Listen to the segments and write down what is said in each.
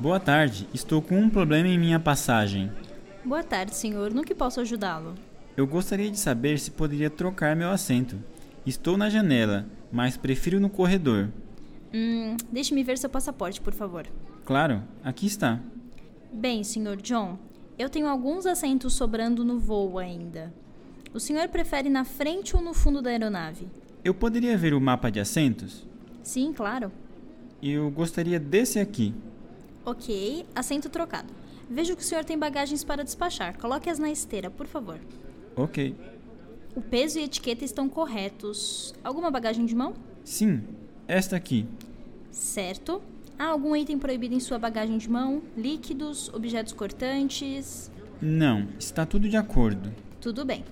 Boa tarde, estou com um problema em minha passagem. Boa tarde, senhor. No que posso ajudá-lo? Eu gostaria de saber se poderia trocar meu assento. Estou na janela, mas prefiro no corredor. Hum, deixe-me ver seu passaporte, por favor. Claro, aqui está. Bem, senhor John, eu tenho alguns assentos sobrando no voo ainda. O senhor prefere na frente ou no fundo da aeronave? Eu poderia ver o mapa de assentos? Sim, claro. Eu gostaria desse aqui. Ok, assento trocado. Vejo que o senhor tem bagagens para despachar. Coloque-as na esteira, por favor. Ok. O peso e a etiqueta estão corretos. Alguma bagagem de mão? Sim, esta aqui. Certo. Há algum item proibido em sua bagagem de mão? Líquidos, objetos cortantes? Não, está tudo de acordo. Tudo bem.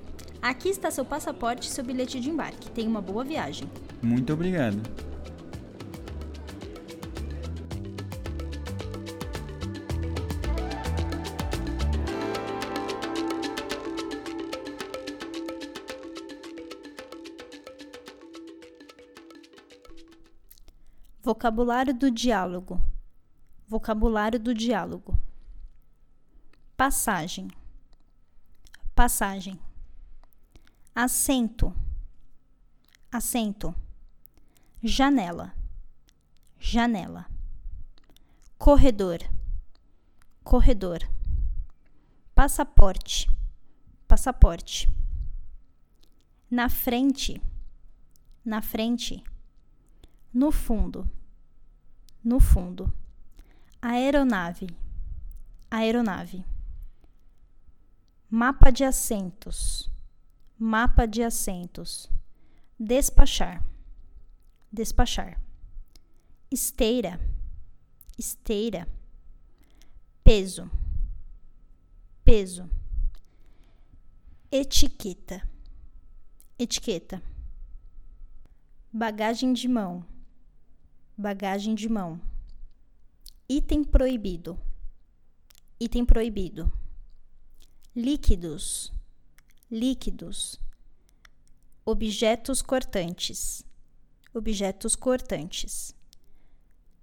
Aqui está seu passaporte e seu bilhete de embarque. Tenha uma boa viagem. Muito obrigado. Vocabulário do diálogo. Vocabulário do diálogo. Passagem. Passagem. Assento. Assento. Janela. Janela. Corredor. Corredor. Passaporte. Passaporte. Na frente. Na frente. No fundo. No fundo. Aeronave. Aeronave. Mapa de assentos. Mapa de assentos. Despachar. Despachar. Esteira. Esteira. Peso. Peso. Etiqueta. Etiqueta. Bagagem de mão. Bagagem de mão. Item proibido. Item proibido. Líquidos. Líquidos. Objetos cortantes. Objetos cortantes.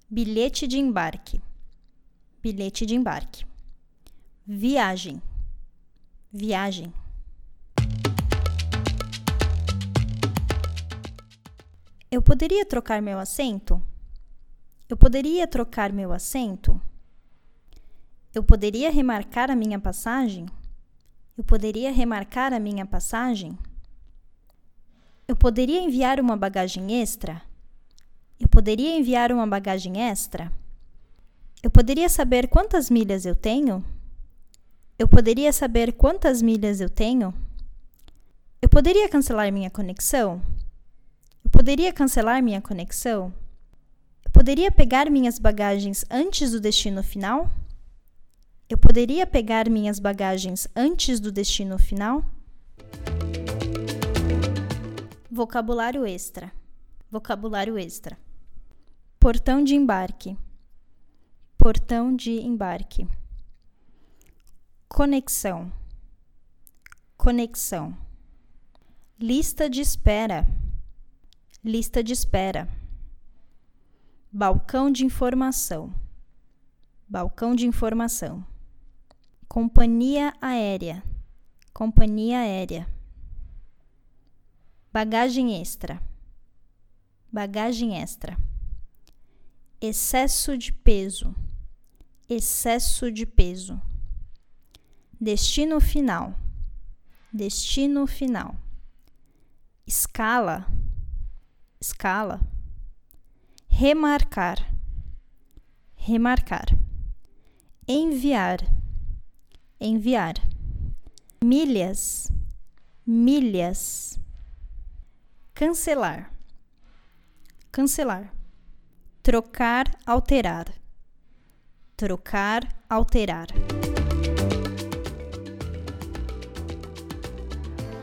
Bilhete de embarque. Bilhete de embarque. Viagem. Viagem. Eu poderia trocar meu assento? Eu poderia trocar meu assento? Eu poderia remarcar a minha passagem? Eu poderia remarcar a minha passagem? Eu poderia enviar uma bagagem extra? Eu poderia enviar uma bagagem extra? Eu poderia saber quantas milhas eu tenho? Eu poderia saber quantas milhas eu tenho? Eu poderia cancelar minha conexão? Eu poderia cancelar minha conexão? Eu poderia pegar minhas bagagens antes do destino final? Eu poderia pegar minhas bagagens antes do destino final? Vocabulário extra. Vocabulário extra. Portão de embarque. Portão de embarque. Conexão. Conexão. Lista de espera. Lista de espera. Balcão de informação. Balcão de informação. Companhia aérea. Companhia aérea. Bagagem extra. Bagagem extra. Excesso de peso. Excesso de peso. Destino final. Destino final. Escala. Escala. Remarcar. Remarcar. Enviar. Enviar. Milhas. Milhas. Cancelar. Cancelar. Trocar, alterar. Trocar, alterar.